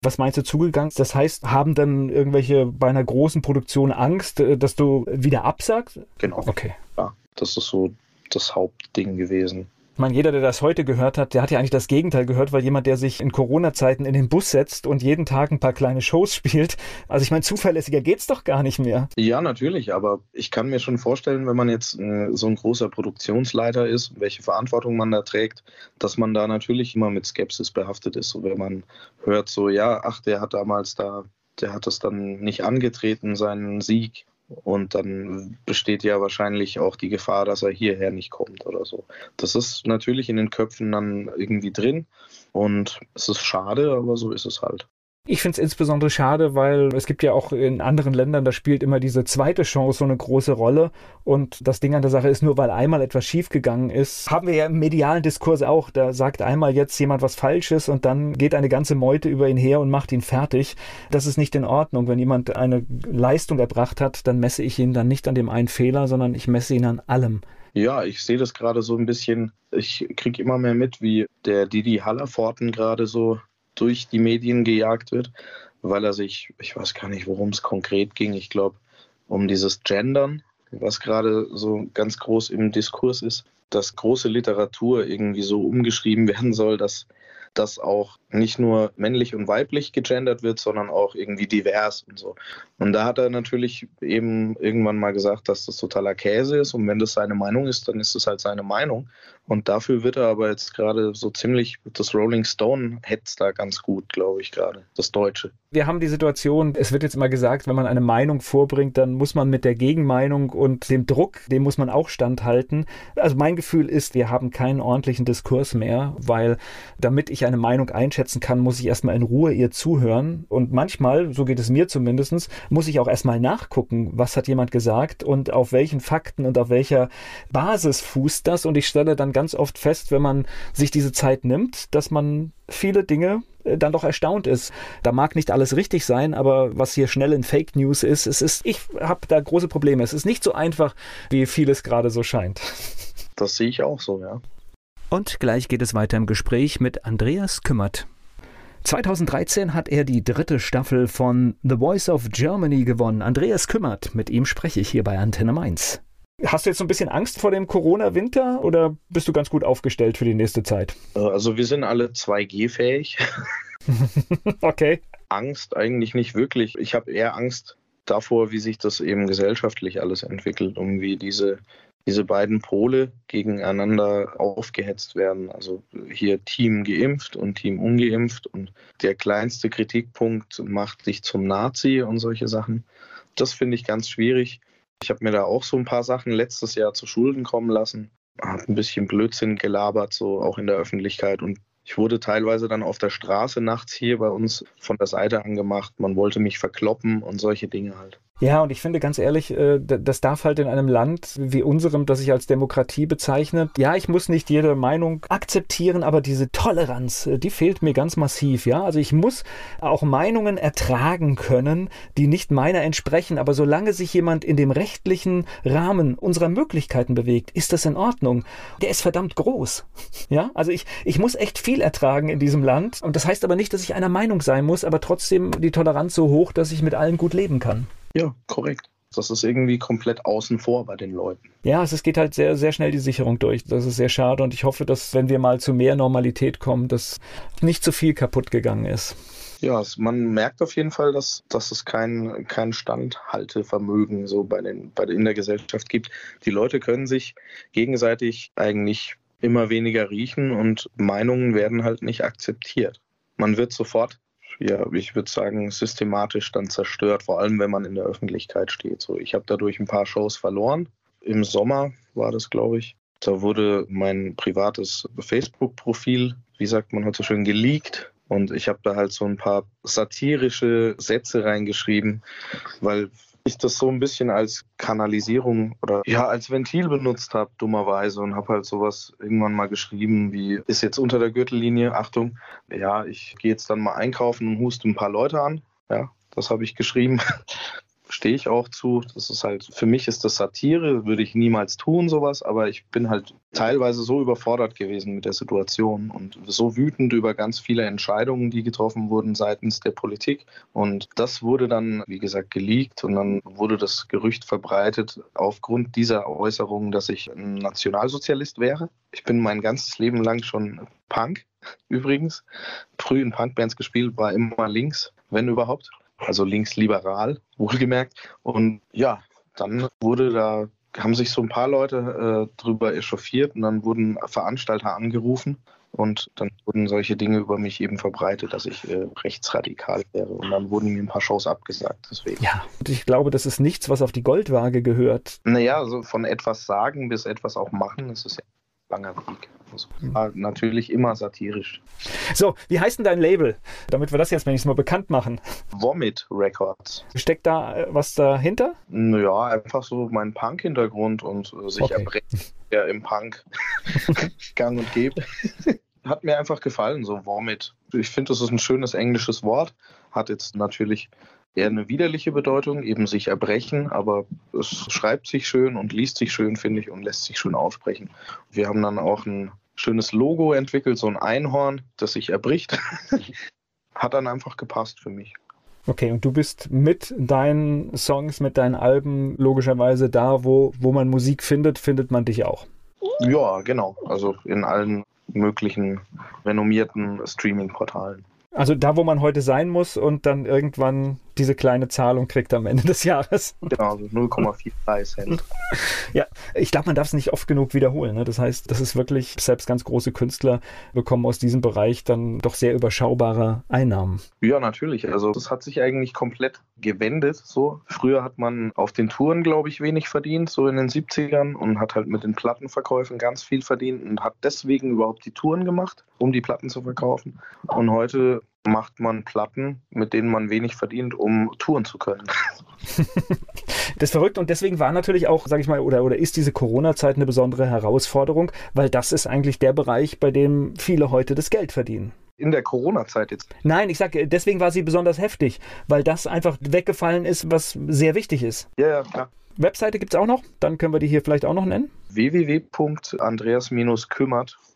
Was meinst du zugegangen? Das heißt, haben dann irgendwelche bei einer großen Produktion Angst, äh, dass du wieder absagst? Genau. Okay. Ja, das ist so das Hauptding gewesen. Ich meine, jeder, der das heute gehört hat, der hat ja eigentlich das Gegenteil gehört, weil jemand, der sich in Corona-Zeiten in den Bus setzt und jeden Tag ein paar kleine Shows (laughs) spielt, also ich meine, zuverlässiger geht's doch gar nicht mehr. Ja, natürlich, aber ich kann mir schon vorstellen, wenn man jetzt äh, so ein großer Produktionsleiter ist, welche Verantwortung man da trägt, dass man da natürlich immer mit Skepsis behaftet ist. So wenn man hört so, ja, ach, der hat damals da der hat es dann nicht angetreten, seinen Sieg. Und dann besteht ja wahrscheinlich auch die Gefahr, dass er hierher nicht kommt oder so. Das ist natürlich in den Köpfen dann irgendwie drin. Und es ist schade, aber so ist es halt. Ich finde es insbesondere schade, weil es gibt ja auch in anderen Ländern, da spielt immer diese zweite Chance so eine große Rolle. Und das Ding an der Sache ist, nur weil einmal etwas schiefgegangen ist, haben wir ja im medialen Diskurs auch. Da sagt einmal jetzt jemand was Falsches und dann geht eine ganze Meute über ihn her und macht ihn fertig. Das ist nicht in Ordnung. Wenn jemand eine Leistung erbracht hat, dann messe ich ihn dann nicht an dem einen Fehler, sondern ich messe ihn an allem. Ja, ich sehe das gerade so ein bisschen. Ich kriege immer mehr mit, wie der Didi Hallerforten gerade so durch die Medien gejagt wird, weil er sich, ich weiß gar nicht, worum es konkret ging, ich glaube, um dieses Gendern, was gerade so ganz groß im Diskurs ist, dass große Literatur irgendwie so umgeschrieben (laughs) werden soll, dass das auch nicht nur männlich und weiblich gegendert wird, sondern auch irgendwie divers und so. Und da hat er natürlich eben irgendwann mal gesagt, dass das totaler Käse ist und wenn das seine Meinung ist, dann ist es halt seine Meinung. Und dafür wird er aber jetzt gerade so ziemlich, das Rolling Stone hetzt da ganz gut, glaube ich, gerade, das Deutsche. Wir haben die Situation, es wird jetzt immer gesagt, wenn man eine Meinung vorbringt, dann muss man mit der Gegenmeinung und dem Druck, dem muss man auch standhalten. Also mein Gefühl ist, wir haben keinen ordentlichen Diskurs mehr, weil damit ich eine Meinung einschätzen kann, muss ich erstmal in Ruhe ihr zuhören. Und manchmal, so geht es mir zumindest, muss ich auch erstmal nachgucken, was hat jemand gesagt und auf welchen Fakten und auf welcher Basis fußt das. Und ich stelle dann ganz oft fest, wenn man sich diese Zeit nimmt, dass man viele Dinge äh, dann doch erstaunt ist. Da mag nicht alles richtig sein, aber was hier schnell in Fake News ist, es ist, ich habe da große Probleme. Es ist nicht so einfach, wie vieles gerade so scheint. Das sehe ich auch so, ja. Und gleich geht es weiter im Gespräch mit Andreas Kümmert. 2013 hat er die dritte Staffel von The Voice of Germany gewonnen. Andreas Kümmert, mit ihm spreche ich hier bei Antenne Mainz. Hast du jetzt so ein bisschen Angst vor dem Corona-Winter oder bist du ganz gut aufgestellt für die nächste Zeit? Äh, also wir sind alle 2G-fähig. (laughs) okay. Angst eigentlich nicht wirklich. Ich habe eher Angst davor, wie sich das eben gesellschaftlich alles entwickelt, um wie diese diese beiden Pole gegeneinander aufgehetzt werden. Also hier Team geimpft und Team ungeimpft und der kleinste Kritikpunkt macht dich zum Nazi und solche Sachen. Das finde ich ganz schwierig. Ich habe mir da auch so ein paar Sachen letztes Jahr zu Schulden kommen lassen, habe ein bisschen Blödsinn gelabert, so auch in der Öffentlichkeit und Ich wurde teilweise dann auf der Straße nachts hier bei uns von der Seite angemacht. Man wollte mich verkloppen und solche Dinge halt. Ja, und ich finde ganz ehrlich, äh, das darf halt in einem Land wie unserem, das sich als Demokratie bezeichnet. Ja, ich muss nicht jede Meinung akzeptieren, aber diese Toleranz, äh, die fehlt mir ganz massiv. Ja, also ich muss auch Meinungen ertragen können, die nicht meiner entsprechen. Aber solange sich jemand in dem rechtlichen Rahmen unserer Möglichkeiten bewegt, ist das in Ordnung. Der ist verdammt groß. (laughs) Ja, also ich, ich muss echt viel ertragen in diesem Land. Und das heißt aber nicht, dass ich einer Meinung sein muss, aber trotzdem die Toleranz so hoch, dass ich mit allen gut leben kann. Ja, korrekt. Das ist irgendwie komplett außen vor bei den Leuten. Ja, es geht halt sehr, sehr schnell die Sicherung durch. Das ist sehr schade und ich hoffe, dass, wenn wir mal zu mehr Normalität kommen, dass nicht zu viel kaputt gegangen ist. Ja, man merkt auf jeden Fall, dass, dass es kein, kein Standhaltevermögen so bei den, bei, in der Gesellschaft gibt. Die Leute können sich gegenseitig eigentlich immer weniger riechen und Meinungen werden halt nicht akzeptiert. Man wird sofort ja, ich würde sagen, systematisch dann zerstört, vor allem wenn man in der Öffentlichkeit steht. So, ich habe dadurch ein paar Shows verloren. Im Sommer war das, glaube ich. Da wurde mein privates Facebook-Profil, wie sagt man heute so schön, geleakt. Und ich habe da halt so ein paar satirische Sätze reingeschrieben, weil ich das so ein bisschen als Kanalisierung oder ja als Ventil benutzt habe, dummerweise und habe halt sowas irgendwann mal geschrieben wie ist jetzt unter der Gürtellinie, Achtung, ja, ich gehe jetzt dann mal einkaufen und huste ein paar Leute an, ja, das habe ich geschrieben stehe ich auch zu. Das ist halt, für mich ist das Satire, würde ich niemals tun, sowas, aber ich bin halt teilweise so überfordert gewesen mit der Situation und so wütend über ganz viele Entscheidungen, die getroffen wurden seitens der Politik. Und das wurde dann, wie gesagt, geleakt und dann wurde das Gerücht verbreitet aufgrund dieser Äußerungen, dass ich ein Nationalsozialist wäre. Ich bin mein ganzes Leben lang schon Punk (laughs) übrigens. Früh in Punkbands gespielt, war immer links, wenn überhaupt also linksliberal, wohlgemerkt. Und ja, dann wurde da, haben sich so ein paar Leute äh, drüber echauffiert und dann wurden Veranstalter angerufen und dann wurden solche Dinge über mich eben verbreitet, dass ich äh, rechtsradikal wäre. Und dann wurden mir ein paar Shows abgesagt. Deswegen. Ja, und ich glaube, das ist nichts, was auf die Goldwaage gehört. Naja, also von etwas sagen bis etwas auch machen, das ist ja langer Weg. Natürlich immer satirisch. So, wie heißt denn dein Label? Damit wir das jetzt wenigstens mal bekannt machen. Vomit Records. Steckt da äh, was dahinter? Naja, einfach so mein Punk-Hintergrund und äh, sich okay. erbrechen (laughs) ja, im Punk (laughs) gang und gäbe. Hat mir einfach gefallen, so Vomit. Ich finde, das ist ein schönes englisches Wort. Hat jetzt natürlich eher eine widerliche Bedeutung, eben sich erbrechen, aber es schreibt sich schön und liest sich schön, finde ich, und lässt sich schön aussprechen. Wir haben dann auch ein schönes Logo entwickelt, so ein Einhorn, das sich erbricht. (laughs) Hat dann einfach gepasst für mich. Okay, und du bist mit deinen Songs, mit deinen Alben logischerweise da, wo, wo man Musik findet, findet man dich auch. Ja, genau. Also in allen möglichen renommierten Streaming-Portalen. Also da, wo man heute sein muss und dann irgendwann diese kleine Zahlung kriegt am Ende des Jahres. (laughs) Genau, 0,43 Cent. (laughs) ja, ich glaube, man darf es nicht oft genug wiederholen. Ne? Das heißt, das ist wirklich, selbst ganz große Künstler bekommen aus diesem Bereich dann doch sehr überschaubare Einnahmen. Ja, natürlich. Also das hat sich eigentlich komplett gewendet. So Früher hat man auf den Touren, glaube ich, wenig verdient, so in den 70ern und hat halt mit den Plattenverkäufen ganz viel verdient und hat deswegen überhaupt die Touren gemacht, um die Platten zu verkaufen. Und heute macht man Platten, mit denen man wenig verdient, um touren zu können. (laughs) das ist verrückt und deswegen war natürlich auch, sage ich mal, oder, oder ist diese Corona-Zeit eine besondere Herausforderung, weil das ist eigentlich der Bereich, bei dem viele heute das Geld verdienen. In der Corona-Zeit jetzt? Nein, ich sage, deswegen war sie besonders heftig, weil das einfach weggefallen ist, was sehr wichtig ist. Ja, ja, klar. Webseite gibt es auch noch, dann können wir die hier vielleicht auch noch nennen.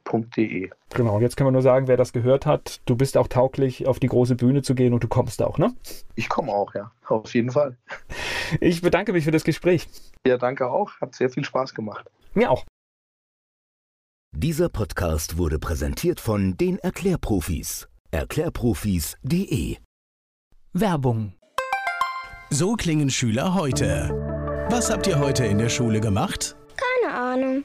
www.andreas-kümmert.de Genau, jetzt können wir nur sagen, wer das gehört hat, du bist auch tauglich, auf die große Bühne zu gehen und du kommst auch, ne? Ich komme auch, ja, auf jeden Fall. Ich bedanke mich für das Gespräch. Ja, danke auch, hat sehr viel Spaß gemacht. Mir auch. Dieser Podcast wurde präsentiert von den Erklärprofis. Erklärprofis.de Werbung. So klingen Schüler heute. Was habt ihr heute in der Schule gemacht? Keine Ahnung.